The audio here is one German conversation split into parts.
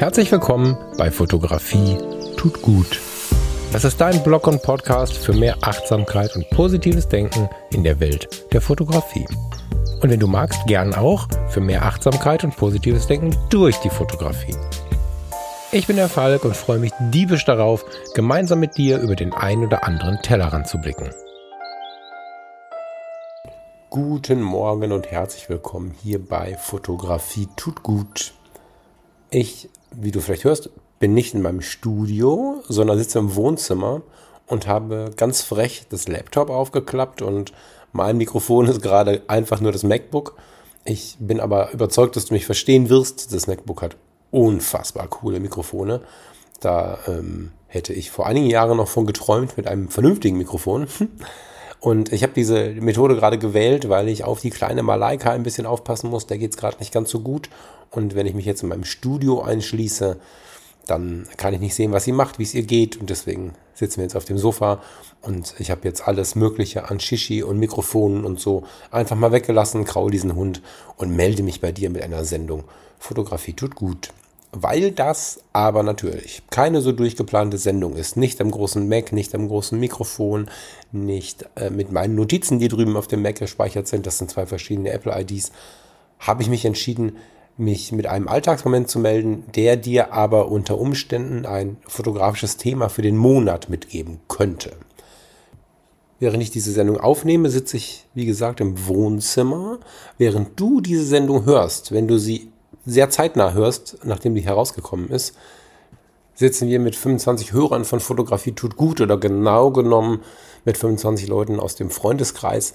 Herzlich willkommen bei Fotografie tut gut. Das ist dein Blog und Podcast für mehr Achtsamkeit und positives Denken in der Welt der Fotografie. Und wenn du magst, gern auch für mehr Achtsamkeit und positives Denken durch die Fotografie. Ich bin der Falk und freue mich diebisch darauf, gemeinsam mit dir über den ein oder anderen Tellerrand zu blicken. Guten Morgen und herzlich willkommen hier bei Fotografie tut gut. Ich, wie du vielleicht hörst, bin nicht in meinem Studio, sondern sitze im Wohnzimmer und habe ganz frech das Laptop aufgeklappt und mein Mikrofon ist gerade einfach nur das MacBook. Ich bin aber überzeugt, dass du mich verstehen wirst. Das MacBook hat unfassbar coole Mikrofone. Da ähm, hätte ich vor einigen Jahren noch von geträumt mit einem vernünftigen Mikrofon. Und ich habe diese Methode gerade gewählt, weil ich auf die kleine Malaika ein bisschen aufpassen muss. Der geht es gerade nicht ganz so gut. Und wenn ich mich jetzt in meinem Studio einschließe, dann kann ich nicht sehen, was sie macht, wie es ihr geht. Und deswegen sitzen wir jetzt auf dem Sofa und ich habe jetzt alles Mögliche an Shishi und Mikrofonen und so einfach mal weggelassen, kraul diesen Hund und melde mich bei dir mit einer Sendung. Fotografie tut gut weil das aber natürlich keine so durchgeplante Sendung ist. Nicht am großen Mac, nicht am großen Mikrofon, nicht äh, mit meinen Notizen, die drüben auf dem Mac gespeichert sind. Das sind zwei verschiedene Apple-IDs. Habe ich mich entschieden, mich mit einem Alltagsmoment zu melden, der dir aber unter Umständen ein fotografisches Thema für den Monat mitgeben könnte. Während ich diese Sendung aufnehme, sitze ich, wie gesagt, im Wohnzimmer. Während du diese Sendung hörst, wenn du sie sehr zeitnah hörst, nachdem die herausgekommen ist, sitzen wir mit 25 Hörern von Fotografie tut gut oder genau genommen mit 25 Leuten aus dem Freundeskreis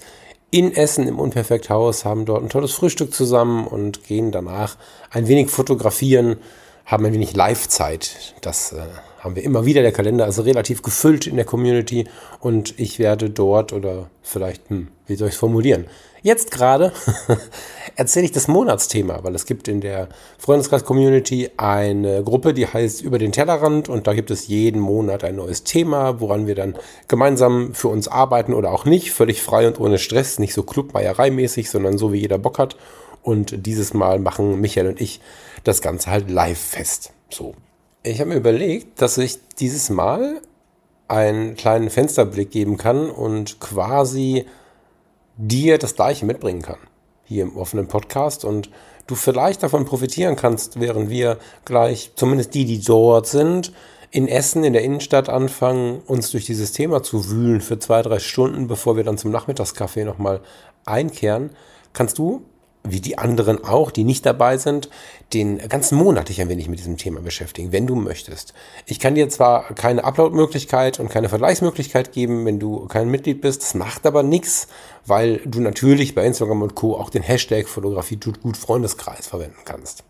in Essen im Unperfekthaus, haben dort ein tolles Frühstück zusammen und gehen danach ein wenig fotografieren, haben ein wenig Live-Zeit. Das äh, haben wir immer wieder. Der Kalender ist relativ gefüllt in der Community und ich werde dort oder vielleicht, hm, wie soll ich es formulieren? Jetzt gerade erzähle ich das Monatsthema, weil es gibt in der Freundeskreis-Community eine Gruppe, die heißt Über den Tellerrand und da gibt es jeden Monat ein neues Thema, woran wir dann gemeinsam für uns arbeiten oder auch nicht, völlig frei und ohne Stress, nicht so Clubmeierei-mäßig, sondern so wie jeder Bock hat. Und dieses Mal machen Michael und ich das Ganze halt live fest. So. Ich habe mir überlegt, dass ich dieses Mal einen kleinen Fensterblick geben kann und quasi dir das Gleiche mitbringen kann. Hier im offenen Podcast. Und du vielleicht davon profitieren kannst, während wir gleich, zumindest die, die dort sind, in Essen in der Innenstadt anfangen, uns durch dieses Thema zu wühlen für zwei, drei Stunden, bevor wir dann zum Nachmittagskaffee nochmal einkehren, kannst du wie die anderen auch, die nicht dabei sind, den ganzen Monat dich ein wenig mit diesem Thema beschäftigen, wenn du möchtest. Ich kann dir zwar keine Upload-Möglichkeit und keine Vergleichsmöglichkeit geben, wenn du kein Mitglied bist, das macht aber nichts, weil du natürlich bei Instagram und Co. auch den Hashtag Fotografie tut gut Freundeskreis verwenden kannst.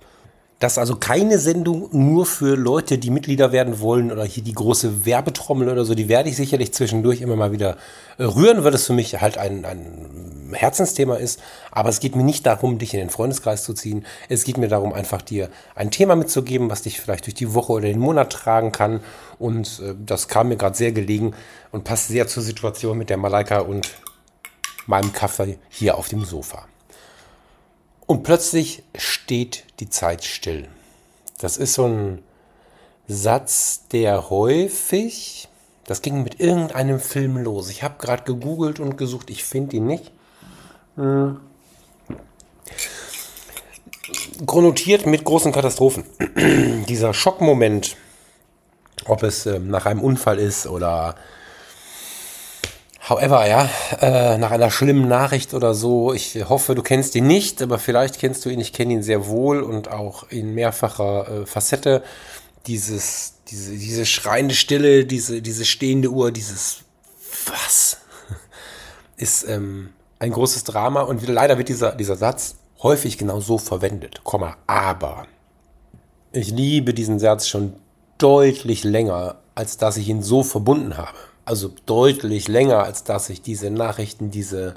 Das also keine Sendung nur für Leute, die Mitglieder werden wollen oder hier die große Werbetrommel oder so. Die werde ich sicherlich zwischendurch immer mal wieder äh, rühren, weil es für mich halt ein, ein Herzensthema ist. Aber es geht mir nicht darum, dich in den Freundeskreis zu ziehen. Es geht mir darum, einfach dir ein Thema mitzugeben, was dich vielleicht durch die Woche oder den Monat tragen kann. Und äh, das kam mir gerade sehr gelegen und passt sehr zur Situation mit der Malaika und meinem Kaffee hier auf dem Sofa. Und plötzlich steht die Zeit still. Das ist so ein Satz, der häufig, das ging mit irgendeinem Film los. Ich habe gerade gegoogelt und gesucht, ich finde ihn nicht. Hm. Chronotiert mit großen Katastrophen. Dieser Schockmoment, ob es äh, nach einem Unfall ist oder However, ja, äh, nach einer schlimmen Nachricht oder so, ich hoffe, du kennst ihn nicht, aber vielleicht kennst du ihn, ich kenne ihn sehr wohl und auch in mehrfacher äh, Facette. Dieses, diese, diese schreiende Stille, diese, diese stehende Uhr, dieses Was ist ähm, ein großes Drama und leider wird dieser, dieser Satz häufig genau so verwendet, Komma, aber. Ich liebe diesen Satz schon deutlich länger, als dass ich ihn so verbunden habe also deutlich länger, als dass ich diese Nachrichten, diese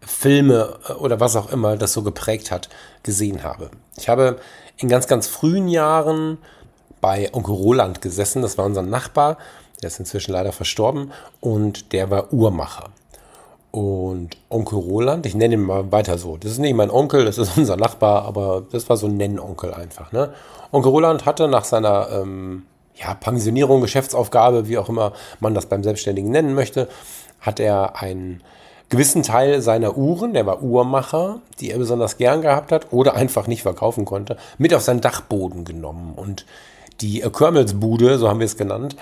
Filme äh, oder was auch immer das so geprägt hat, gesehen habe. Ich habe in ganz, ganz frühen Jahren bei Onkel Roland gesessen, das war unser Nachbar, der ist inzwischen leider verstorben und der war Uhrmacher. und Onkel Roland, ich nenne ihn mal weiter so. Das ist nicht mein Onkel, das ist unser Nachbar, aber das war so ein Nennonkel einfach. Ne? Onkel Roland hatte nach seiner ähm, ja, Pensionierung, Geschäftsaufgabe, wie auch immer man das beim Selbstständigen nennen möchte, hat er einen gewissen Teil seiner Uhren, der war Uhrmacher, die er besonders gern gehabt hat oder einfach nicht verkaufen konnte, mit auf seinen Dachboden genommen. Und die Körmelsbude, so haben wir es genannt,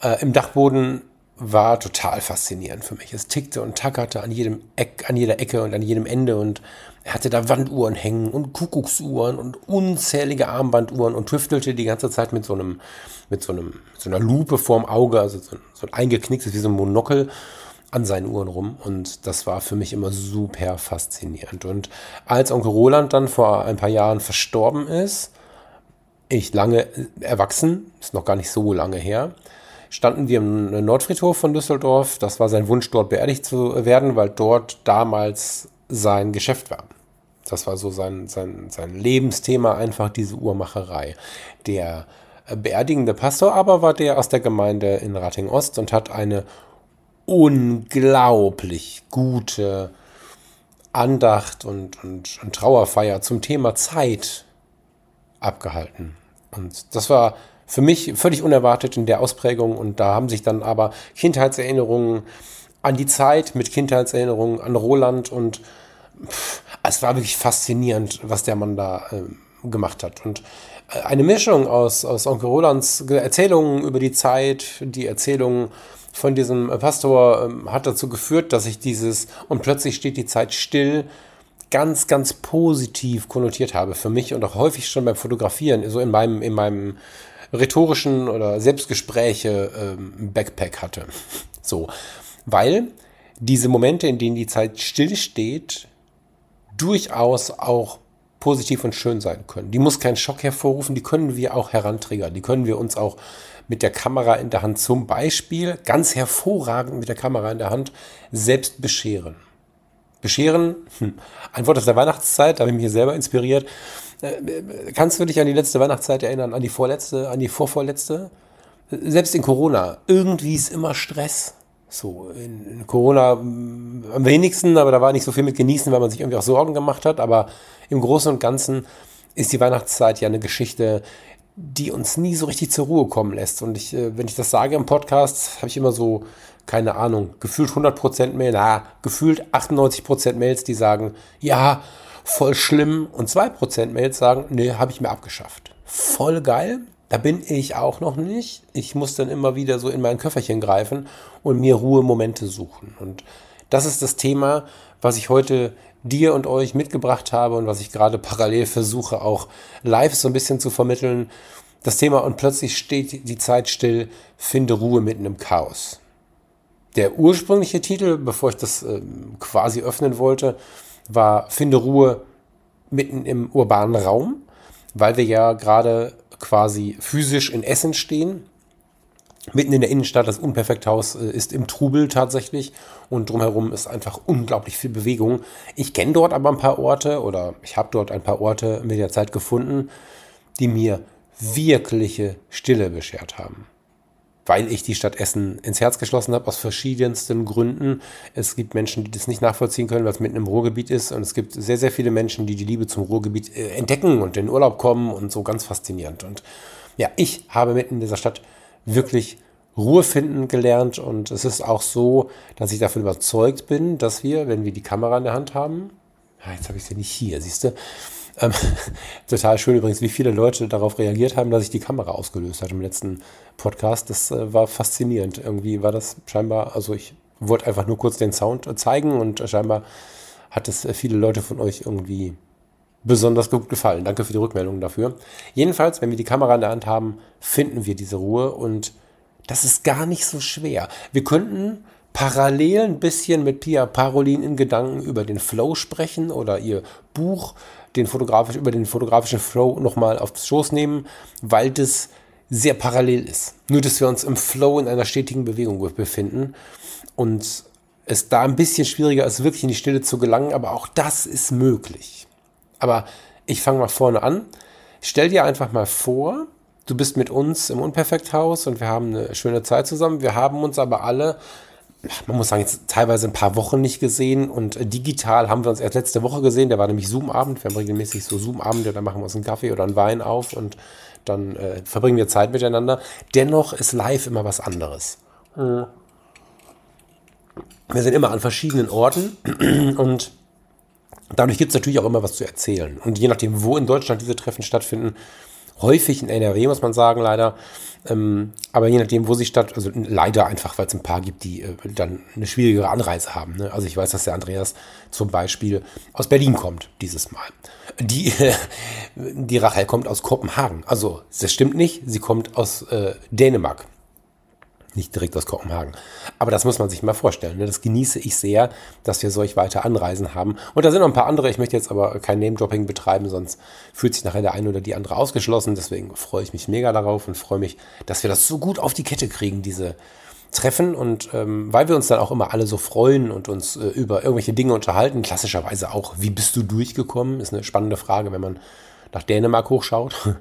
äh, im Dachboden war total faszinierend für mich. Es tickte und tackerte an jedem Eck, an jeder Ecke und an jedem Ende und er hatte da Wanduhren hängen und Kuckucksuhren und unzählige Armbanduhren und tüftelte die ganze Zeit mit so einem, mit so einem, so einer Lupe vorm Auge, also so, so ein eingeknicktes wie so ein Monokel an seinen Uhren rum und das war für mich immer super faszinierend. Und als Onkel Roland dann vor ein paar Jahren verstorben ist, ich lange erwachsen, ist noch gar nicht so lange her, standen wir im Nordfriedhof von Düsseldorf. Das war sein Wunsch, dort beerdigt zu werden, weil dort damals sein Geschäft war. Das war so sein, sein, sein Lebensthema, einfach diese Uhrmacherei. Der beerdigende Pastor aber war der aus der Gemeinde in Rating Ost und hat eine unglaublich gute Andacht und, und, und Trauerfeier zum Thema Zeit abgehalten. Und das war für mich völlig unerwartet in der Ausprägung und da haben sich dann aber Kindheitserinnerungen an die Zeit mit Kindheitserinnerungen an Roland und pff, es war wirklich faszinierend, was der Mann da äh, gemacht hat. Und äh, eine Mischung aus, aus Onkel Rolands Erzählungen über die Zeit, die Erzählungen von diesem Pastor äh, hat dazu geführt, dass ich dieses und plötzlich steht die Zeit still ganz, ganz positiv konnotiert habe für mich und auch häufig schon beim Fotografieren, so in meinem, in meinem rhetorischen oder Selbstgespräche ähm, Backpack hatte. So, weil diese Momente, in denen die Zeit stillsteht, durchaus auch positiv und schön sein können. Die muss keinen Schock hervorrufen, die können wir auch herantriggern, die können wir uns auch mit der Kamera in der Hand zum Beispiel ganz hervorragend mit der Kamera in der Hand selbst bescheren. Bescheren, hm, ein Wort aus der Weihnachtszeit, da habe ich mich selber inspiriert. Äh, kannst du dich an die letzte Weihnachtszeit erinnern, an die vorletzte, an die vorvorletzte? Selbst in Corona, irgendwie ist immer Stress. So, in, Corona mm, am wenigsten, aber da war nicht so viel mit genießen, weil man sich irgendwie auch Sorgen gemacht hat. Aber im Großen und Ganzen ist die Weihnachtszeit ja eine Geschichte, die uns nie so richtig zur Ruhe kommen lässt. Und ich, äh, wenn ich das sage im Podcast, habe ich immer so, keine Ahnung, gefühlt 100% Mail, na, gefühlt 98% Mails, die sagen, ja, voll schlimm. Und 2% Mails sagen, nee, habe ich mir abgeschafft. Voll geil. Da bin ich auch noch nicht. Ich muss dann immer wieder so in mein Köfferchen greifen und mir Ruhemomente suchen. Und das ist das Thema, was ich heute dir und euch mitgebracht habe und was ich gerade parallel versuche auch live so ein bisschen zu vermitteln. Das Thema und plötzlich steht die Zeit still, finde Ruhe mitten im Chaos. Der ursprüngliche Titel, bevor ich das äh, quasi öffnen wollte, war Finde Ruhe mitten im urbanen Raum, weil wir ja gerade quasi physisch in Essen stehen. Mitten in der Innenstadt, das Unperfekthaus äh, ist im Trubel tatsächlich und drumherum ist einfach unglaublich viel Bewegung. Ich kenne dort aber ein paar Orte oder ich habe dort ein paar Orte mit der Zeit gefunden, die mir wirkliche Stille beschert haben weil ich die Stadt Essen ins Herz geschlossen habe, aus verschiedensten Gründen. Es gibt Menschen, die das nicht nachvollziehen können, es mitten im Ruhrgebiet ist. Und es gibt sehr, sehr viele Menschen, die die Liebe zum Ruhrgebiet äh, entdecken und in Urlaub kommen und so ganz faszinierend. Und ja, ich habe mitten in dieser Stadt wirklich Ruhe finden gelernt. Und es ist auch so, dass ich davon überzeugt bin, dass wir, wenn wir die Kamera in der Hand haben, ja, jetzt habe ich sie nicht hier, siehst du, ähm, total schön übrigens, wie viele Leute darauf reagiert haben, dass ich die Kamera ausgelöst hatte im letzten Podcast. Das äh, war faszinierend. Irgendwie war das scheinbar, also ich wollte einfach nur kurz den Sound äh, zeigen und scheinbar hat es äh, viele Leute von euch irgendwie besonders gut gefallen. Danke für die Rückmeldung dafür. Jedenfalls, wenn wir die Kamera in der Hand haben, finden wir diese Ruhe und das ist gar nicht so schwer. Wir könnten parallel ein bisschen mit Pia Parolin in Gedanken über den Flow sprechen oder ihr Buch den fotografisch, über den fotografischen Flow nochmal aufs Schoß nehmen, weil das sehr parallel ist. Nur, dass wir uns im Flow in einer stetigen Bewegung befinden und es da ein bisschen schwieriger ist, wirklich in die Stille zu gelangen, aber auch das ist möglich. Aber ich fange mal vorne an. Stell dir einfach mal vor, du bist mit uns im Unperfekthaus und wir haben eine schöne Zeit zusammen. Wir haben uns aber alle man muss sagen, jetzt teilweise ein paar Wochen nicht gesehen und äh, digital haben wir uns erst letzte Woche gesehen. Der war nämlich Zoom-Abend. Wir haben regelmäßig so Zoom-Abende, da machen wir uns einen Kaffee oder einen Wein auf und dann äh, verbringen wir Zeit miteinander. Dennoch ist live immer was anderes. Wir sind immer an verschiedenen Orten und dadurch gibt es natürlich auch immer was zu erzählen. Und je nachdem, wo in Deutschland diese Treffen stattfinden, häufig in NRW, muss man sagen, leider. Ähm, aber je nachdem, wo sie statt, also leider einfach, weil es ein paar gibt, die äh, dann eine schwierigere Anreise haben. Ne? Also ich weiß, dass der Andreas zum Beispiel aus Berlin kommt, dieses Mal. Die, äh, die Rachel kommt aus Kopenhagen. Also, das stimmt nicht, sie kommt aus äh, Dänemark. Nicht direkt aus Kopenhagen. Aber das muss man sich mal vorstellen. Ne? Das genieße ich sehr, dass wir solch weite Anreisen haben. Und da sind noch ein paar andere. Ich möchte jetzt aber kein Name-Dropping betreiben, sonst fühlt sich nachher der eine oder die andere ausgeschlossen. Deswegen freue ich mich mega darauf und freue mich, dass wir das so gut auf die Kette kriegen, diese Treffen. Und ähm, weil wir uns dann auch immer alle so freuen und uns äh, über irgendwelche Dinge unterhalten, klassischerweise auch, wie bist du durchgekommen? Ist eine spannende Frage, wenn man nach Dänemark hochschaut.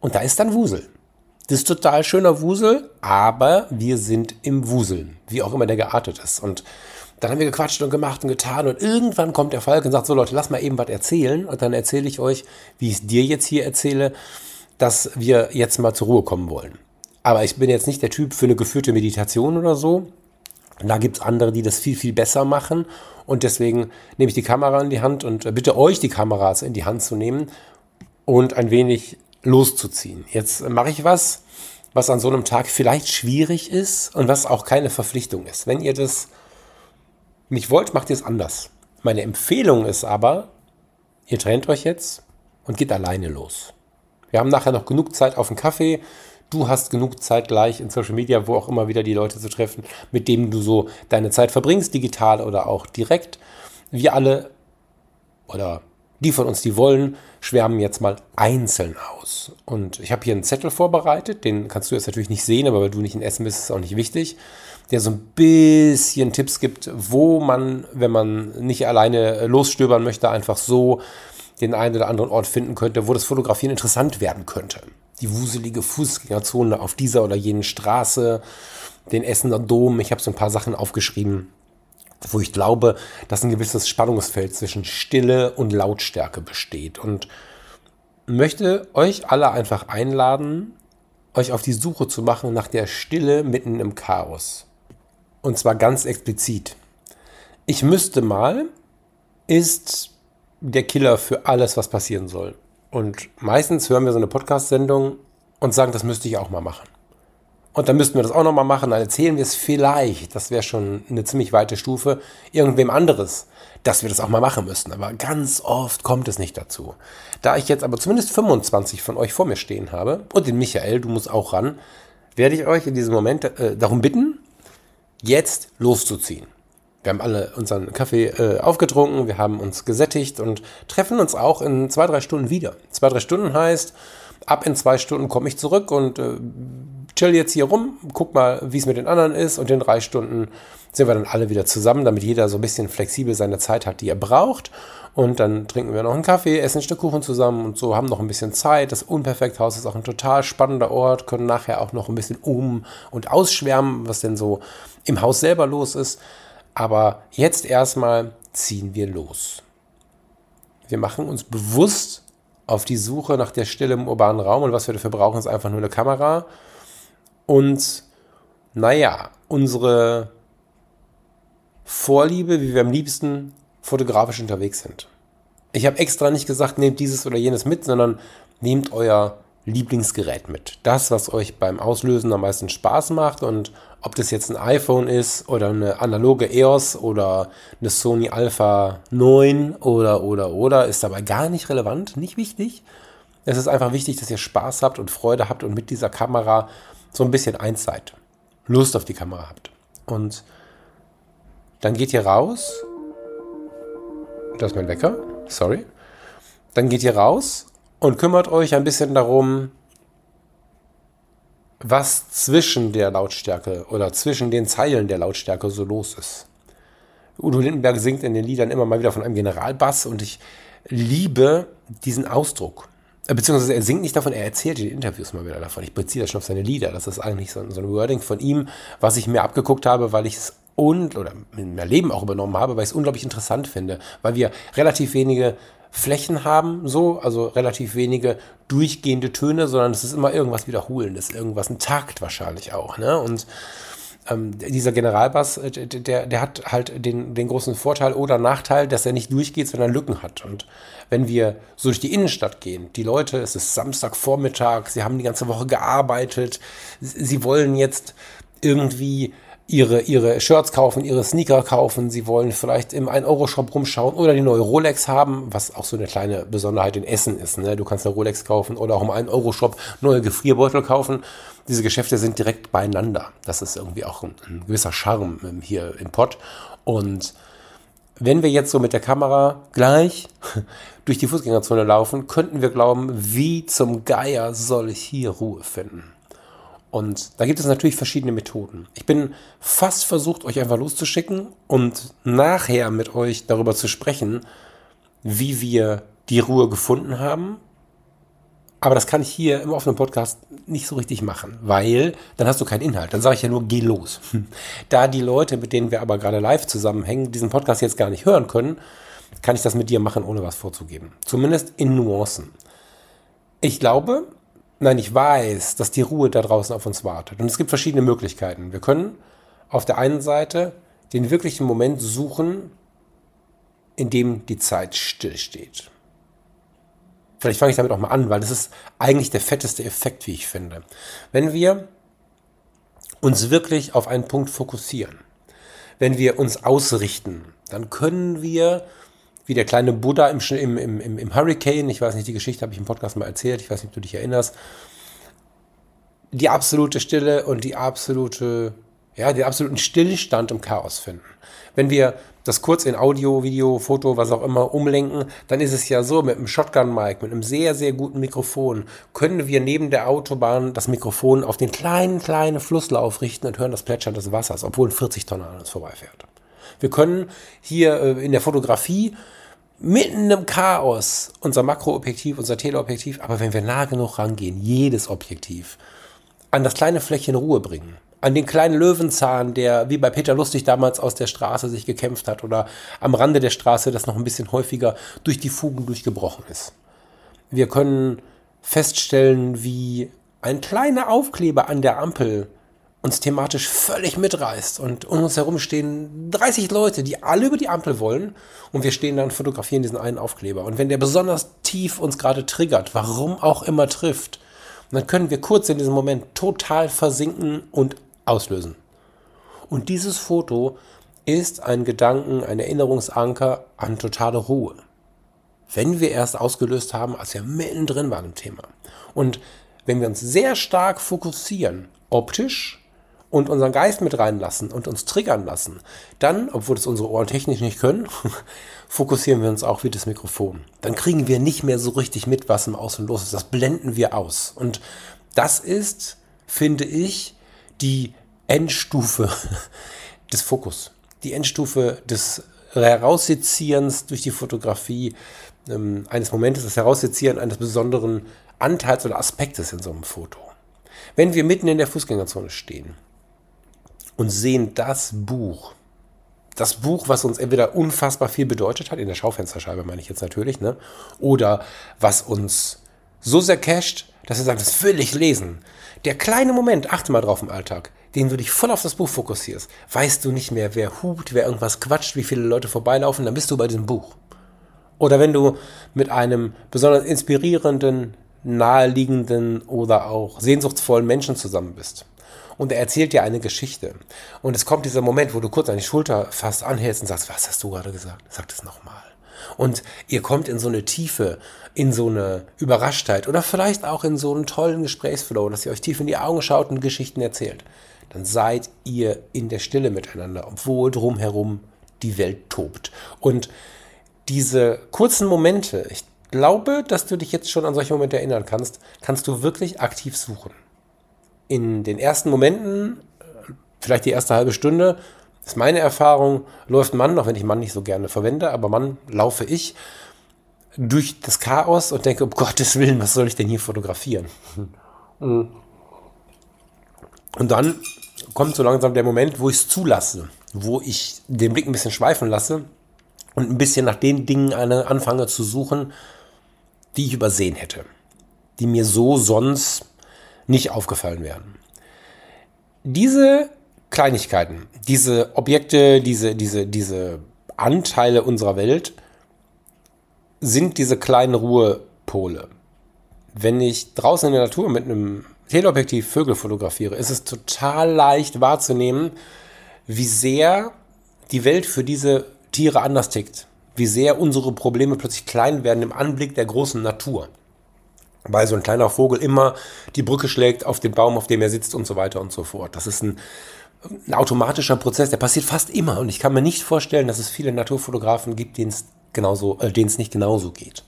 Und da ist dann Wusel. Das ist total schöner Wusel, aber wir sind im Wuseln, wie auch immer der geartet ist. Und dann haben wir gequatscht und gemacht und getan und irgendwann kommt der Falk und sagt, so Leute, lass mal eben was erzählen und dann erzähle ich euch, wie ich es dir jetzt hier erzähle, dass wir jetzt mal zur Ruhe kommen wollen. Aber ich bin jetzt nicht der Typ für eine geführte Meditation oder so. Da gibt es andere, die das viel, viel besser machen. Und deswegen nehme ich die Kamera in die Hand und bitte euch die Kameras in die Hand zu nehmen und ein wenig loszuziehen. Jetzt mache ich was, was an so einem Tag vielleicht schwierig ist und was auch keine Verpflichtung ist. Wenn ihr das nicht wollt, macht ihr es anders. Meine Empfehlung ist aber, ihr trennt euch jetzt und geht alleine los. Wir haben nachher noch genug Zeit auf den Kaffee. Du hast genug Zeit gleich in Social Media, wo auch immer wieder die Leute zu treffen, mit denen du so deine Zeit verbringst, digital oder auch direkt. Wir alle oder die von uns, die wollen, schwärmen jetzt mal einzeln aus. Und ich habe hier einen Zettel vorbereitet, den kannst du jetzt natürlich nicht sehen, aber weil du nicht in Essen bist, ist es auch nicht wichtig, der so ein bisschen Tipps gibt, wo man, wenn man nicht alleine losstöbern möchte, einfach so den einen oder anderen Ort finden könnte, wo das Fotografieren interessant werden könnte. Die wuselige Fußgängerzone auf dieser oder jenen Straße, den Essener Dom. Ich habe so ein paar Sachen aufgeschrieben, wo ich glaube, dass ein gewisses Spannungsfeld zwischen Stille und Lautstärke besteht. Und möchte euch alle einfach einladen, euch auf die Suche zu machen nach der Stille mitten im Chaos. Und zwar ganz explizit. Ich müsste mal ist der Killer für alles, was passieren soll. Und meistens hören wir so eine Podcast-Sendung und sagen, das müsste ich auch mal machen. Und dann müssten wir das auch nochmal machen. Dann erzählen wir es vielleicht, das wäre schon eine ziemlich weite Stufe, irgendwem anderes, dass wir das auch mal machen müssten. Aber ganz oft kommt es nicht dazu. Da ich jetzt aber zumindest 25 von euch vor mir stehen habe und den Michael, du musst auch ran, werde ich euch in diesem Moment äh, darum bitten, jetzt loszuziehen. Wir haben alle unseren Kaffee äh, aufgetrunken, wir haben uns gesättigt und treffen uns auch in zwei, drei Stunden wieder. Zwei, drei Stunden heißt, ab in zwei Stunden komme ich zurück und äh, chill jetzt hier rum, guck mal, wie es mit den anderen ist und in drei Stunden sind wir dann alle wieder zusammen, damit jeder so ein bisschen flexibel seine Zeit hat, die er braucht. Und dann trinken wir noch einen Kaffee, essen ein Stück Kuchen zusammen und so, haben noch ein bisschen Zeit. Das Unperfekthaus ist auch ein total spannender Ort, können nachher auch noch ein bisschen um- und ausschwärmen, was denn so im Haus selber los ist. Aber jetzt erstmal ziehen wir los. Wir machen uns bewusst auf die Suche nach der Stille im urbanen Raum und was wir dafür brauchen, ist einfach nur eine Kamera und naja, unsere Vorliebe, wie wir am liebsten fotografisch unterwegs sind. Ich habe extra nicht gesagt, nehmt dieses oder jenes mit, sondern nehmt euer Lieblingsgerät mit. Das, was euch beim Auslösen am meisten Spaß macht und ob das jetzt ein iPhone ist oder eine analoge EOS oder eine Sony Alpha 9 oder oder oder ist dabei gar nicht relevant, nicht wichtig. Es ist einfach wichtig, dass ihr Spaß habt und Freude habt und mit dieser Kamera so ein bisschen eins seid. Lust auf die Kamera habt. Und dann geht ihr raus. Das ist mein Wecker. Sorry. Dann geht ihr raus und kümmert euch ein bisschen darum, was zwischen der Lautstärke oder zwischen den Zeilen der Lautstärke so los ist. Udo Lindenberg singt in den Liedern immer mal wieder von einem Generalbass und ich liebe diesen Ausdruck. Äh, beziehungsweise er singt nicht davon, er erzählt in den Interviews mal wieder davon. Ich beziehe das schon auf seine Lieder. Das ist eigentlich so, so ein Wording von ihm, was ich mir abgeguckt habe, weil ich es und oder in mein Leben auch übernommen habe, weil ich es unglaublich interessant finde, weil wir relativ wenige Flächen haben, so, also relativ wenige durchgehende Töne, sondern es ist immer irgendwas Wiederholendes, irgendwas, ein Takt wahrscheinlich auch, ne? Und ähm, dieser Generalbass, äh, der, der hat halt den, den großen Vorteil oder Nachteil, dass er nicht durchgeht, sondern Lücken hat. Und wenn wir so durch die Innenstadt gehen, die Leute, es ist Samstagvormittag, sie haben die ganze Woche gearbeitet, sie wollen jetzt irgendwie ihre, ihre Shirts kaufen, ihre Sneaker kaufen, sie wollen vielleicht im 1-Euro-Shop rumschauen oder die neue Rolex haben, was auch so eine kleine Besonderheit in Essen ist. Ne? Du kannst eine Rolex kaufen oder auch im 1-Euro-Shop neue Gefrierbeutel kaufen. Diese Geschäfte sind direkt beieinander. Das ist irgendwie auch ein, ein gewisser Charme ähm, hier im Pott. Und wenn wir jetzt so mit der Kamera gleich durch die Fußgängerzone laufen, könnten wir glauben, wie zum Geier soll ich hier Ruhe finden? Und da gibt es natürlich verschiedene Methoden. Ich bin fast versucht, euch einfach loszuschicken und nachher mit euch darüber zu sprechen, wie wir die Ruhe gefunden haben. Aber das kann ich hier im offenen Podcast nicht so richtig machen, weil dann hast du keinen Inhalt. Dann sage ich ja nur, geh los. Da die Leute, mit denen wir aber gerade live zusammenhängen, diesen Podcast jetzt gar nicht hören können, kann ich das mit dir machen, ohne was vorzugeben. Zumindest in Nuancen. Ich glaube, Nein, ich weiß, dass die Ruhe da draußen auf uns wartet. Und es gibt verschiedene Möglichkeiten. Wir können auf der einen Seite den wirklichen Moment suchen, in dem die Zeit stillsteht. Vielleicht fange ich damit auch mal an, weil das ist eigentlich der fetteste Effekt, wie ich finde. Wenn wir uns wirklich auf einen Punkt fokussieren, wenn wir uns ausrichten, dann können wir wie der kleine Buddha im, im, im, im Hurricane, ich weiß nicht, die Geschichte habe ich im Podcast mal erzählt, ich weiß nicht, ob du dich erinnerst, die absolute Stille und die absolute, ja, den absoluten Stillstand im Chaos finden. Wenn wir das kurz in Audio, Video, Foto, was auch immer umlenken, dann ist es ja so, mit einem Shotgun-Mic, mit einem sehr, sehr guten Mikrofon, können wir neben der Autobahn das Mikrofon auf den kleinen, kleinen Flusslauf richten und hören das Plätschern des Wassers, obwohl ein 40 Tonner an uns vorbeifährt. Wir können hier äh, in der Fotografie mitten im Chaos unser Makroobjektiv, unser Teleobjektiv, aber wenn wir nah genug rangehen, jedes Objektiv, an das kleine Flächen Ruhe bringen. An den kleinen Löwenzahn, der wie bei Peter Lustig damals aus der Straße sich gekämpft hat oder am Rande der Straße, das noch ein bisschen häufiger durch die Fugen durchgebrochen ist. Wir können feststellen, wie ein kleiner Aufkleber an der Ampel uns thematisch völlig mitreißt und um uns herum stehen 30 Leute, die alle über die Ampel wollen und wir stehen da und fotografieren diesen einen Aufkleber. Und wenn der besonders tief uns gerade triggert, warum auch immer trifft, dann können wir kurz in diesem Moment total versinken und auslösen. Und dieses Foto ist ein Gedanken, ein Erinnerungsanker an totale Ruhe. Wenn wir erst ausgelöst haben, als wir mittendrin waren im Thema. Und wenn wir uns sehr stark fokussieren, optisch, und unseren Geist mit reinlassen und uns triggern lassen, dann, obwohl das unsere Ohren technisch nicht können, fokussieren wir uns auch wie das Mikrofon. Dann kriegen wir nicht mehr so richtig mit, was im Außen los ist. Das blenden wir aus. Und das ist, finde ich, die Endstufe des Fokus. Die Endstufe des Heraussezierens durch die Fotografie ähm, eines Momentes, das Heraussezieren eines besonderen Anteils oder Aspektes in so einem Foto. Wenn wir mitten in der Fußgängerzone stehen und sehen das Buch. Das Buch, was uns entweder unfassbar viel bedeutet hat, in der Schaufensterscheibe meine ich jetzt natürlich, ne? oder was uns so sehr casht, dass wir sagen, das will ich lesen. Der kleine Moment, achte mal drauf im Alltag, den du dich voll auf das Buch fokussierst, weißt du nicht mehr, wer hupt, wer irgendwas quatscht, wie viele Leute vorbeilaufen, dann bist du bei diesem Buch. Oder wenn du mit einem besonders inspirierenden, naheliegenden oder auch sehnsuchtsvollen Menschen zusammen bist und er erzählt dir eine Geschichte. Und es kommt dieser Moment, wo du kurz an die Schulter fast anhältst und sagst, was hast du gerade gesagt? Sag das nochmal. Und ihr kommt in so eine Tiefe, in so eine Überraschtheit oder vielleicht auch in so einen tollen Gesprächsflow, dass ihr euch tief in die Augen schaut und Geschichten erzählt. Dann seid ihr in der Stille miteinander, obwohl drumherum die Welt tobt. Und diese kurzen Momente, ich glaube, dass du dich jetzt schon an solche Momente erinnern kannst, kannst du wirklich aktiv suchen in den ersten Momenten, vielleicht die erste halbe Stunde, ist meine Erfahrung, läuft Mann, auch wenn ich Mann nicht so gerne verwende, aber Mann laufe ich durch das Chaos und denke, um Gottes Willen, was soll ich denn hier fotografieren? Und dann kommt so langsam der Moment, wo ich es zulasse, wo ich den Blick ein bisschen schweifen lasse und ein bisschen nach den Dingen anfange zu suchen, die ich übersehen hätte, die mir so sonst nicht aufgefallen wären. Diese Kleinigkeiten, diese Objekte, diese, diese, diese Anteile unserer Welt sind diese kleinen Ruhepole. Wenn ich draußen in der Natur mit einem Teleobjektiv Vögel fotografiere, ist es total leicht wahrzunehmen, wie sehr die Welt für diese Tiere anders tickt. Wie sehr unsere Probleme plötzlich klein werden im Anblick der großen Natur. Weil so ein kleiner Vogel immer die Brücke schlägt auf den Baum, auf dem er sitzt und so weiter und so fort. Das ist ein, ein automatischer Prozess, der passiert fast immer. Und ich kann mir nicht vorstellen, dass es viele Naturfotografen gibt, denen es genauso, äh, denen es nicht genauso geht.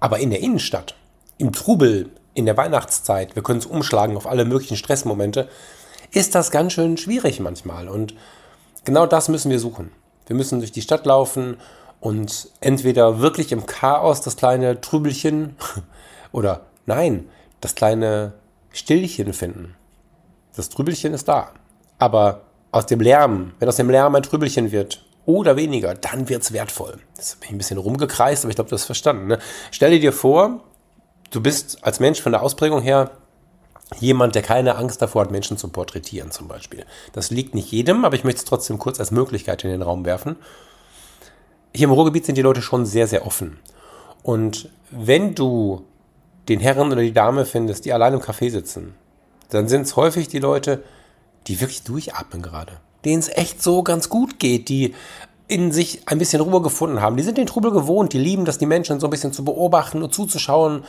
Aber in der Innenstadt, im Trubel, in der Weihnachtszeit, wir können es umschlagen auf alle möglichen Stressmomente, ist das ganz schön schwierig manchmal. Und genau das müssen wir suchen. Wir müssen durch die Stadt laufen und entweder wirklich im Chaos das kleine Trübelchen oder nein, das kleine Stillchen finden. Das Trübelchen ist da. Aber aus dem Lärm, wenn aus dem Lärm ein Trübelchen wird oder weniger, dann wird es wertvoll. Das bin ich ein bisschen rumgekreist, aber ich glaube, du hast verstanden. Ne? Stell dir vor, du bist als Mensch von der Ausprägung her jemand, der keine Angst davor hat, Menschen zu porträtieren zum Beispiel. Das liegt nicht jedem, aber ich möchte es trotzdem kurz als Möglichkeit in den Raum werfen. Hier im Ruhrgebiet sind die Leute schon sehr, sehr offen. Und wenn du den Herren oder die Dame findest, die allein im Café sitzen, dann sind es häufig die Leute, die wirklich durchatmen gerade. Denen es echt so ganz gut geht, die in sich ein bisschen Ruhe gefunden haben. Die sind den Trubel gewohnt, die lieben das, die Menschen so ein bisschen zu beobachten und zuzuschauen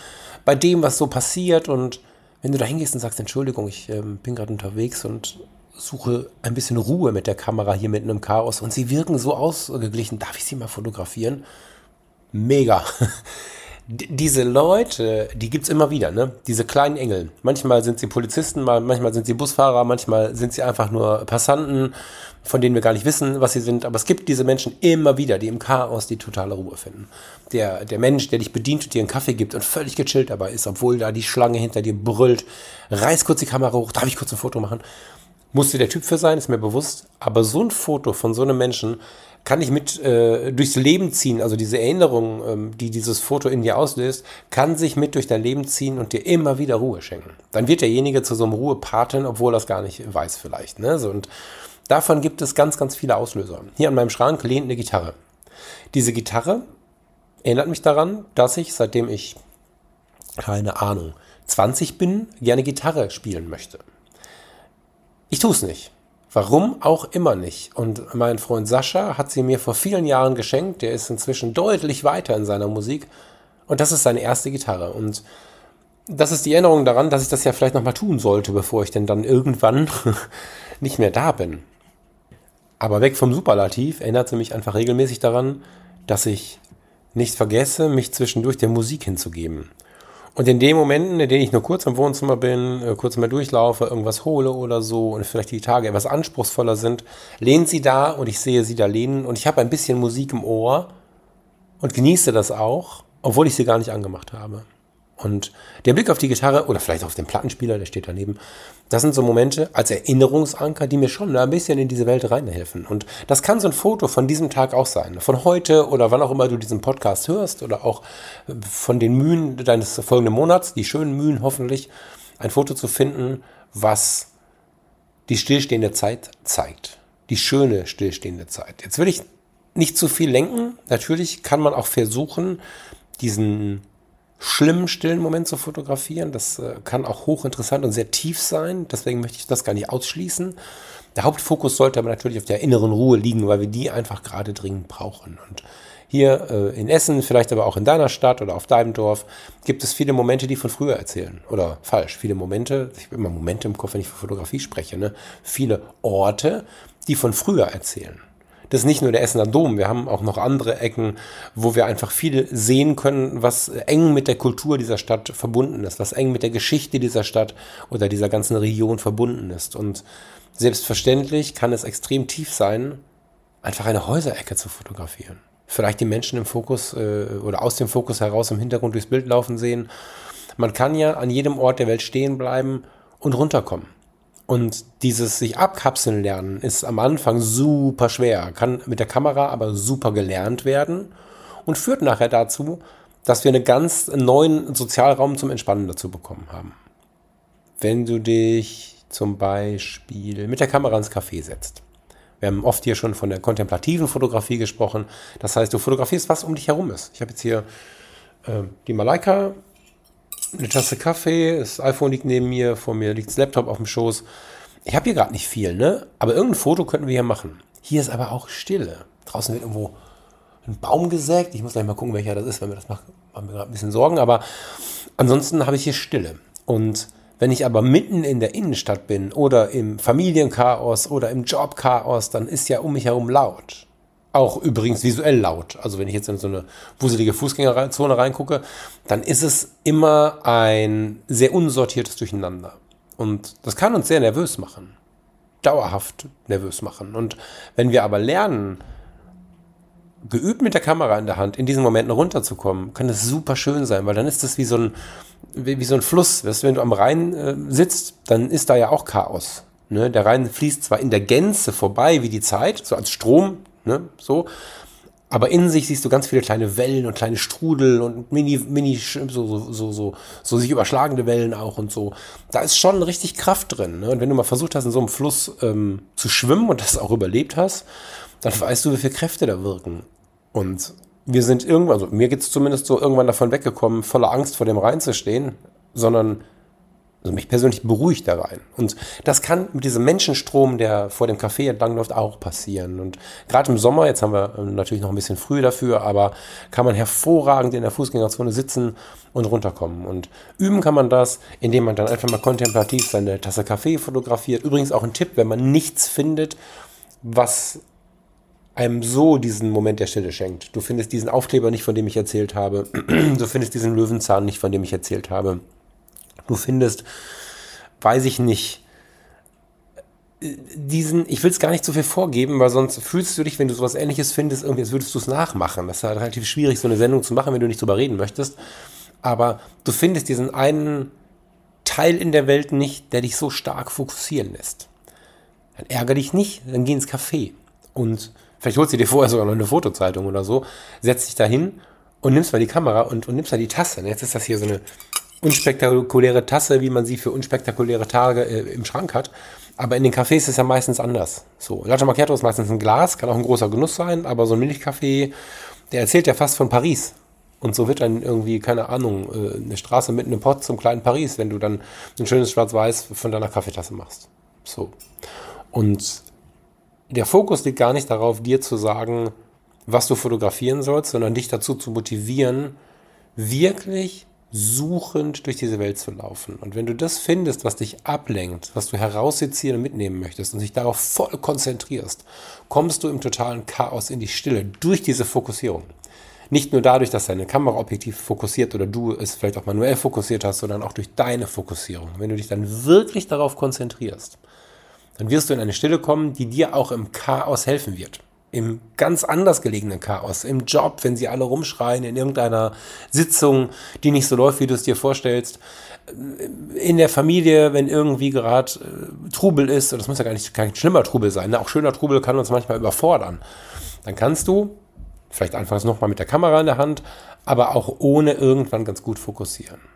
bei dem, was so passiert. Und wenn du da hingehst und sagst, Entschuldigung, ich äh, bin gerade unterwegs und suche ein bisschen Ruhe mit der Kamera hier mitten im Chaos und sie wirken so ausgeglichen, darf ich sie mal fotografieren? Mega. diese Leute, die gibt es immer wieder, ne? Diese kleinen Engel. Manchmal sind sie Polizisten, manchmal sind sie Busfahrer, manchmal sind sie einfach nur Passanten, von denen wir gar nicht wissen, was sie sind. Aber es gibt diese Menschen immer wieder, die im Chaos die totale Ruhe finden. Der, der Mensch, der dich bedient und dir einen Kaffee gibt und völlig gechillt dabei ist, obwohl da die Schlange hinter dir brüllt, reiß kurz die Kamera hoch, darf ich kurz ein Foto machen? Musste der Typ für sein, ist mir bewusst. Aber so ein Foto von so einem Menschen kann ich mit äh, durchs Leben ziehen, also diese Erinnerung, ähm, die dieses Foto in dir auslöst, kann sich mit durch dein Leben ziehen und dir immer wieder Ruhe schenken. Dann wird derjenige zu so einem Ruhepaten, obwohl er das gar nicht weiß vielleicht. Ne? So, und davon gibt es ganz, ganz viele Auslöser. Hier an meinem Schrank lehnt eine Gitarre. Diese Gitarre erinnert mich daran, dass ich, seitdem ich, keine Ahnung, 20 bin, gerne Gitarre spielen möchte. Ich tue es nicht. Warum auch immer nicht. Und mein Freund Sascha hat sie mir vor vielen Jahren geschenkt. Der ist inzwischen deutlich weiter in seiner Musik. Und das ist seine erste Gitarre. Und das ist die Erinnerung daran, dass ich das ja vielleicht nochmal tun sollte, bevor ich denn dann irgendwann nicht mehr da bin. Aber weg vom Superlativ erinnert sie mich einfach regelmäßig daran, dass ich nicht vergesse, mich zwischendurch der Musik hinzugeben. Und in den Momenten, in denen ich nur kurz im Wohnzimmer bin, äh, kurz mal durchlaufe, irgendwas hole oder so und vielleicht die Tage etwas anspruchsvoller sind, lehnt sie da und ich sehe sie da lehnen und ich habe ein bisschen Musik im Ohr und genieße das auch, obwohl ich sie gar nicht angemacht habe. Und der Blick auf die Gitarre oder vielleicht auf den Plattenspieler, der steht daneben, das sind so Momente als Erinnerungsanker, die mir schon ein bisschen in diese Welt reinhelfen. Und das kann so ein Foto von diesem Tag auch sein. Von heute oder wann auch immer du diesen Podcast hörst oder auch von den Mühen deines folgenden Monats, die schönen Mühen hoffentlich, ein Foto zu finden, was die stillstehende Zeit zeigt. Die schöne stillstehende Zeit. Jetzt will ich nicht zu viel lenken. Natürlich kann man auch versuchen, diesen schlimmen, stillen Moment zu fotografieren. Das äh, kann auch hochinteressant und sehr tief sein. Deswegen möchte ich das gar nicht ausschließen. Der Hauptfokus sollte aber natürlich auf der inneren Ruhe liegen, weil wir die einfach gerade dringend brauchen. Und hier äh, in Essen, vielleicht aber auch in deiner Stadt oder auf deinem Dorf, gibt es viele Momente, die von früher erzählen. Oder falsch, viele Momente, ich habe immer Momente im Kopf, wenn ich von Fotografie spreche, ne? viele Orte, die von früher erzählen das ist nicht nur der Essener Dom, wir haben auch noch andere Ecken, wo wir einfach viel sehen können, was eng mit der Kultur dieser Stadt verbunden ist, was eng mit der Geschichte dieser Stadt oder dieser ganzen Region verbunden ist. Und selbstverständlich kann es extrem tief sein, einfach eine Häuserecke zu fotografieren. vielleicht die Menschen im Fokus äh, oder aus dem Fokus heraus im Hintergrund durchs Bild laufen sehen. Man kann ja an jedem Ort der Welt stehen bleiben und runterkommen. Und dieses sich abkapseln lernen ist am Anfang super schwer, kann mit der Kamera aber super gelernt werden und führt nachher dazu, dass wir einen ganz neuen Sozialraum zum Entspannen dazu bekommen haben. Wenn du dich zum Beispiel mit der Kamera ins Café setzt. Wir haben oft hier schon von der kontemplativen Fotografie gesprochen. Das heißt, du fotografierst, was um dich herum ist. Ich habe jetzt hier äh, die Malaika eine Tasse Kaffee, das iPhone liegt neben mir, vor mir liegt das Laptop auf dem Schoß. Ich habe hier gerade nicht viel, ne? Aber irgendein Foto könnten wir hier machen. Hier ist aber auch Stille. Draußen wird irgendwo ein Baum gesägt. Ich muss gleich mal gucken, welcher das ist, wenn wir das machen. Machen wir gerade ein bisschen Sorgen. Aber ansonsten habe ich hier Stille. Und wenn ich aber mitten in der Innenstadt bin oder im Familienchaos oder im Jobchaos, dann ist ja um mich herum laut. Auch übrigens visuell laut. Also wenn ich jetzt in so eine wuselige Fußgängerzone reingucke, dann ist es immer ein sehr unsortiertes Durcheinander. Und das kann uns sehr nervös machen. Dauerhaft nervös machen. Und wenn wir aber lernen, geübt mit der Kamera in der Hand in diesen Momenten runterzukommen, kann das super schön sein, weil dann ist das wie so ein, wie, wie so ein Fluss. Weißt, wenn du am Rhein äh, sitzt, dann ist da ja auch Chaos. Ne? Der Rhein fließt zwar in der Gänze vorbei wie die Zeit, so als Strom, ne, so. Aber in sich siehst du ganz viele kleine Wellen und kleine Strudel und mini, mini, so, so, so, so, so sich überschlagende Wellen auch und so. Da ist schon richtig Kraft drin. Ne? Und wenn du mal versucht hast, in so einem Fluss ähm, zu schwimmen und das auch überlebt hast, dann weißt du, wie viele Kräfte da wirken. Und wir sind irgendwann, also mir geht es zumindest so, irgendwann davon weggekommen, voller Angst vor dem Rhein zu stehen, sondern also mich persönlich beruhigt da rein. Und das kann mit diesem Menschenstrom, der vor dem Café entlangläuft, auch passieren. Und gerade im Sommer, jetzt haben wir ähm, natürlich noch ein bisschen früh dafür, aber kann man hervorragend in der Fußgängerzone sitzen und runterkommen. Und üben kann man das, indem man dann einfach mal kontemplativ seine Tasse Kaffee fotografiert. Übrigens auch ein Tipp, wenn man nichts findet, was einem so diesen Moment der Stille schenkt. Du findest diesen Aufkleber nicht, von dem ich erzählt habe. Du findest diesen Löwenzahn nicht, von dem ich erzählt habe du findest, weiß ich nicht, diesen, ich will es gar nicht so viel vorgeben, weil sonst fühlst du dich, wenn du sowas ähnliches findest, irgendwie, als würdest du es nachmachen. Das ist halt relativ schwierig, so eine Sendung zu machen, wenn du nicht drüber reden möchtest. Aber du findest diesen einen Teil in der Welt nicht, der dich so stark fokussieren lässt. Dann ärgere dich nicht, dann geh ins Café. Und vielleicht holst du dir vorher sogar noch eine Fotozeitung oder so, setz dich da hin und nimmst mal die Kamera und, und nimmst mal die Tasse. Jetzt ist das hier so eine unspektakuläre Tasse, wie man sie für unspektakuläre Tage äh, im Schrank hat. Aber in den Cafés ist es ja meistens anders. So, Latte Macchiato ist meistens ein Glas, kann auch ein großer Genuss sein, aber so ein Milchkaffee, der erzählt ja fast von Paris. Und so wird dann irgendwie, keine Ahnung, äh, eine Straße mitten im Pott zum kleinen Paris, wenn du dann ein schönes Schwarz-Weiß von deiner Kaffeetasse machst. So. Und der Fokus liegt gar nicht darauf, dir zu sagen, was du fotografieren sollst, sondern dich dazu zu motivieren, wirklich suchend durch diese Welt zu laufen. Und wenn du das findest, was dich ablenkt, was du heraussezieren und mitnehmen möchtest und dich darauf voll konzentrierst, kommst du im totalen Chaos in die Stille durch diese Fokussierung. Nicht nur dadurch, dass deine Kamera objektiv fokussiert oder du es vielleicht auch manuell fokussiert hast, sondern auch durch deine Fokussierung. Wenn du dich dann wirklich darauf konzentrierst, dann wirst du in eine Stille kommen, die dir auch im Chaos helfen wird im ganz anders gelegenen Chaos, im Job, wenn sie alle rumschreien, in irgendeiner Sitzung, die nicht so läuft, wie du es dir vorstellst, in der Familie, wenn irgendwie gerade äh, Trubel ist, und das muss ja gar nicht kein schlimmer Trubel sein, ne? auch schöner Trubel kann uns manchmal überfordern, dann kannst du vielleicht anfangs nochmal mit der Kamera in der Hand, aber auch ohne irgendwann ganz gut fokussieren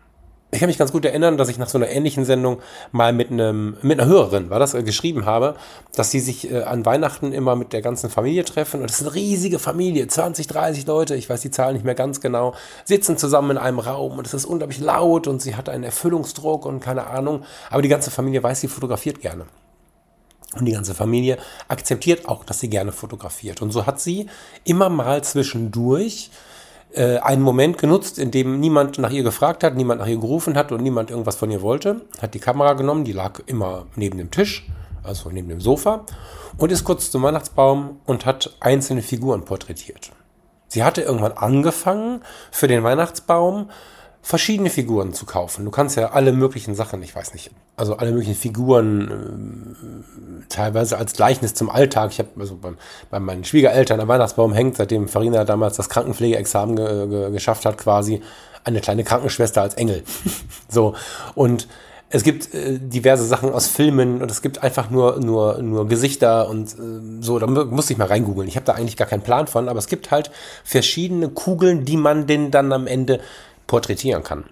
ich kann mich ganz gut erinnern, dass ich nach so einer ähnlichen Sendung mal mit einem mit einer Hörerin war das äh, geschrieben habe, dass sie sich äh, an Weihnachten immer mit der ganzen Familie treffen und es ist eine riesige Familie, 20, 30 Leute, ich weiß die Zahl nicht mehr ganz genau, sitzen zusammen in einem Raum und es ist unglaublich laut und sie hat einen Erfüllungsdruck und keine Ahnung, aber die ganze Familie weiß, sie fotografiert gerne. Und die ganze Familie akzeptiert auch, dass sie gerne fotografiert. Und so hat sie immer mal zwischendurch äh, einen Moment genutzt, in dem niemand nach ihr gefragt hat, niemand nach ihr gerufen hat und niemand irgendwas von ihr wollte, hat die Kamera genommen, die lag immer neben dem Tisch, also neben dem Sofa, und ist kurz zum Weihnachtsbaum und hat einzelne Figuren porträtiert. Sie hatte irgendwann angefangen, für den Weihnachtsbaum verschiedene Figuren zu kaufen. Du kannst ja alle möglichen Sachen, ich weiß nicht, also alle möglichen Figuren äh, teilweise als Gleichnis zum Alltag. Ich habe also beim, bei meinen Schwiegereltern am Weihnachtsbaum hängt, seitdem Farina damals das Krankenpflegeexamen ge, ge, geschafft hat, quasi eine kleine Krankenschwester als Engel. so und es gibt äh, diverse Sachen aus Filmen und es gibt einfach nur, nur, nur Gesichter und äh, so, da muss ich mal reingoogeln. Ich habe da eigentlich gar keinen Plan von, aber es gibt halt verschiedene Kugeln, die man denn dann am Ende porträtieren kann.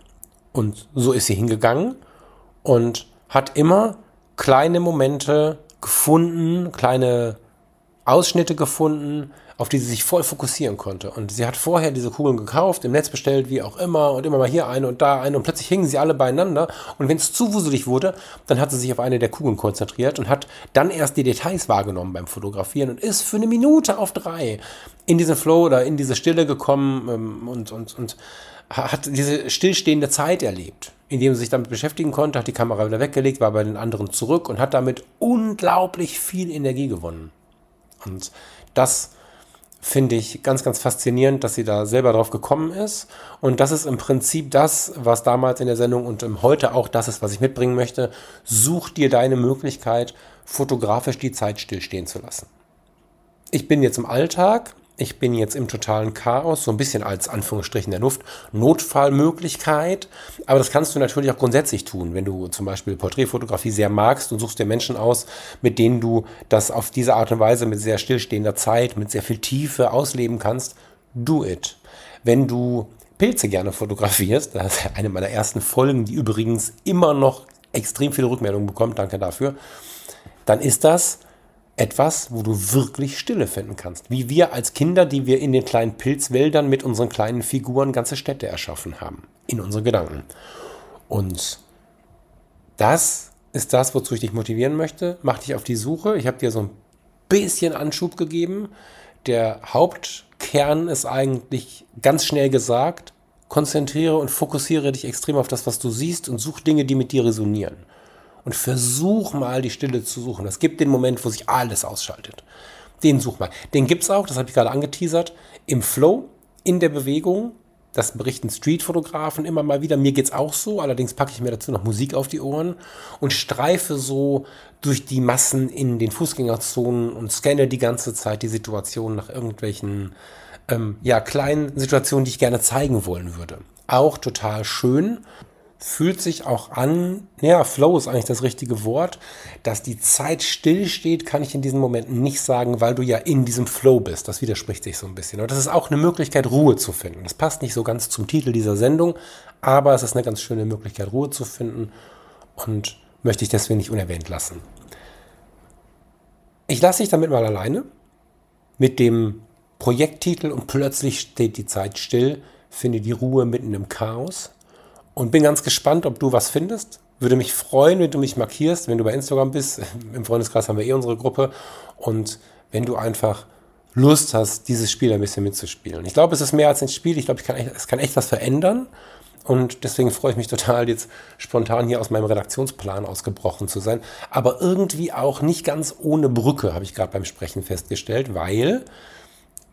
Und so ist sie hingegangen und hat immer kleine Momente gefunden, kleine Ausschnitte gefunden, auf die sie sich voll fokussieren konnte. Und sie hat vorher diese Kugeln gekauft, im Netz bestellt, wie auch immer, und immer mal hier eine und da eine. Und plötzlich hingen sie alle beieinander. Und wenn es zu wuselig wurde, dann hat sie sich auf eine der Kugeln konzentriert und hat dann erst die Details wahrgenommen beim Fotografieren und ist für eine Minute auf drei in diesen Flow oder in diese Stille gekommen ähm, und, und, und hat diese stillstehende Zeit erlebt, indem sie sich damit beschäftigen konnte, hat die Kamera wieder weggelegt, war bei den anderen zurück und hat damit unglaublich viel Energie gewonnen. Und das finde ich ganz, ganz faszinierend, dass sie da selber drauf gekommen ist. Und das ist im Prinzip das, was damals in der Sendung und heute auch das ist, was ich mitbringen möchte. Such dir deine Möglichkeit, fotografisch die Zeit stillstehen zu lassen. Ich bin jetzt im Alltag ich bin jetzt im totalen Chaos, so ein bisschen als Anführungsstrichen der Luft, Notfallmöglichkeit. Aber das kannst du natürlich auch grundsätzlich tun, wenn du zum Beispiel Porträtfotografie sehr magst und suchst dir Menschen aus, mit denen du das auf diese Art und Weise mit sehr stillstehender Zeit, mit sehr viel Tiefe ausleben kannst. Do it. Wenn du Pilze gerne fotografierst, das ist eine meiner ersten Folgen, die übrigens immer noch extrem viele Rückmeldungen bekommt, danke dafür, dann ist das etwas, wo du wirklich Stille finden kannst. Wie wir als Kinder, die wir in den kleinen Pilzwäldern mit unseren kleinen Figuren ganze Städte erschaffen haben. In unseren Gedanken. Und das ist das, wozu ich dich motivieren möchte. Mach dich auf die Suche. Ich habe dir so ein bisschen Anschub gegeben. Der Hauptkern ist eigentlich ganz schnell gesagt. Konzentriere und fokussiere dich extrem auf das, was du siehst und such Dinge, die mit dir resonieren und versuch mal die Stille zu suchen. Es gibt den Moment, wo sich alles ausschaltet. Den such mal. Den gibt es auch, das habe ich gerade angeteasert, im Flow, in der Bewegung. Das berichten Streetfotografen immer mal wieder. Mir geht es auch so. Allerdings packe ich mir dazu noch Musik auf die Ohren und streife so durch die Massen in den Fußgängerzonen und scanne die ganze Zeit die Situation nach irgendwelchen ähm, ja, kleinen Situationen, die ich gerne zeigen wollen würde. Auch total schön fühlt sich auch an, ja, Flow ist eigentlich das richtige Wort, dass die Zeit stillsteht, kann ich in diesen Momenten nicht sagen, weil du ja in diesem Flow bist. Das widerspricht sich so ein bisschen. Und das ist auch eine Möglichkeit, Ruhe zu finden. Das passt nicht so ganz zum Titel dieser Sendung, aber es ist eine ganz schöne Möglichkeit, Ruhe zu finden und möchte ich deswegen nicht unerwähnt lassen. Ich lasse dich damit mal alleine mit dem Projekttitel und plötzlich steht die Zeit still, finde die Ruhe mitten im Chaos und bin ganz gespannt, ob du was findest. Würde mich freuen, wenn du mich markierst, wenn du bei Instagram bist. Im Freundeskreis haben wir eh unsere Gruppe. Und wenn du einfach Lust hast, dieses Spiel ein bisschen mitzuspielen. Ich glaube, es ist mehr als ein Spiel. Ich glaube, ich kann echt, es kann echt was verändern. Und deswegen freue ich mich total, jetzt spontan hier aus meinem Redaktionsplan ausgebrochen zu sein. Aber irgendwie auch nicht ganz ohne Brücke, habe ich gerade beim Sprechen festgestellt, weil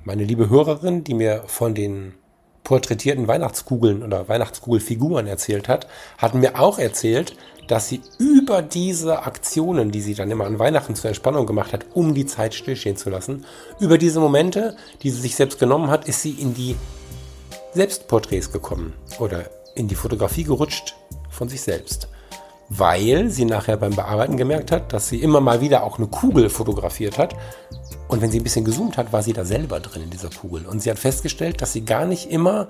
meine liebe Hörerin, die mir von den porträtierten Weihnachtskugeln oder Weihnachtskugelfiguren erzählt hat, hat mir auch erzählt, dass sie über diese Aktionen, die sie dann immer an Weihnachten zur Entspannung gemacht hat, um die Zeit stillstehen zu lassen, über diese Momente, die sie sich selbst genommen hat, ist sie in die Selbstporträts gekommen oder in die Fotografie gerutscht von sich selbst. Weil sie nachher beim Bearbeiten gemerkt hat, dass sie immer mal wieder auch eine Kugel fotografiert hat, und wenn sie ein bisschen gezoomt hat, war sie da selber drin in dieser Kugel. Und sie hat festgestellt, dass sie gar nicht immer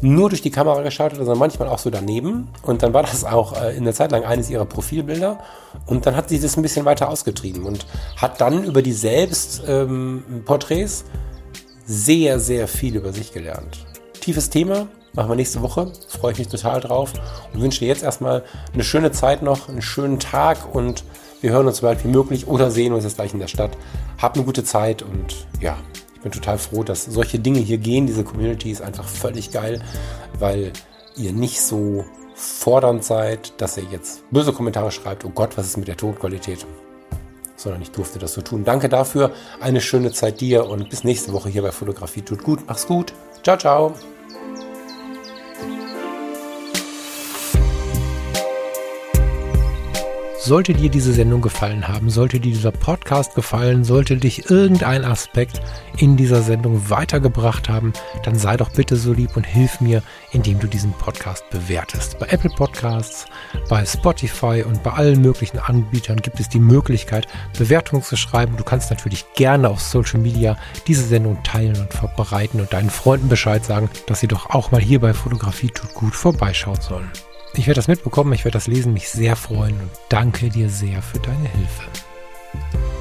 nur durch die Kamera geschaut hat, sondern manchmal auch so daneben. Und dann war das auch äh, in der Zeit lang eines ihrer Profilbilder. Und dann hat sie das ein bisschen weiter ausgetrieben und hat dann über die Selbstporträts ähm, sehr, sehr viel über sich gelernt. Tiefes Thema, machen wir nächste Woche. Freue ich mich total drauf und wünsche dir jetzt erstmal eine schöne Zeit noch, einen schönen Tag und wir hören uns so bald wie möglich oder sehen uns jetzt gleich in der Stadt. Habt eine gute Zeit und ja, ich bin total froh, dass solche Dinge hier gehen. Diese Community ist einfach völlig geil, weil ihr nicht so fordernd seid, dass ihr jetzt böse Kommentare schreibt, oh Gott, was ist mit der Tonqualität? Sondern ich durfte das so tun. Danke dafür, eine schöne Zeit dir und bis nächste Woche hier bei Fotografie tut gut. Mach's gut. Ciao, ciao. Sollte dir diese Sendung gefallen haben, sollte dir dieser Podcast gefallen, sollte dich irgendein Aspekt in dieser Sendung weitergebracht haben, dann sei doch bitte so lieb und hilf mir, indem du diesen Podcast bewertest. Bei Apple Podcasts, bei Spotify und bei allen möglichen Anbietern gibt es die Möglichkeit, Bewertungen zu schreiben. Du kannst natürlich gerne auf Social Media diese Sendung teilen und verbreiten und deinen Freunden Bescheid sagen, dass sie doch auch mal hier bei Fotografie tut gut vorbeischauen sollen. Ich werde das mitbekommen, ich werde das lesen, mich sehr freuen und danke dir sehr für deine Hilfe.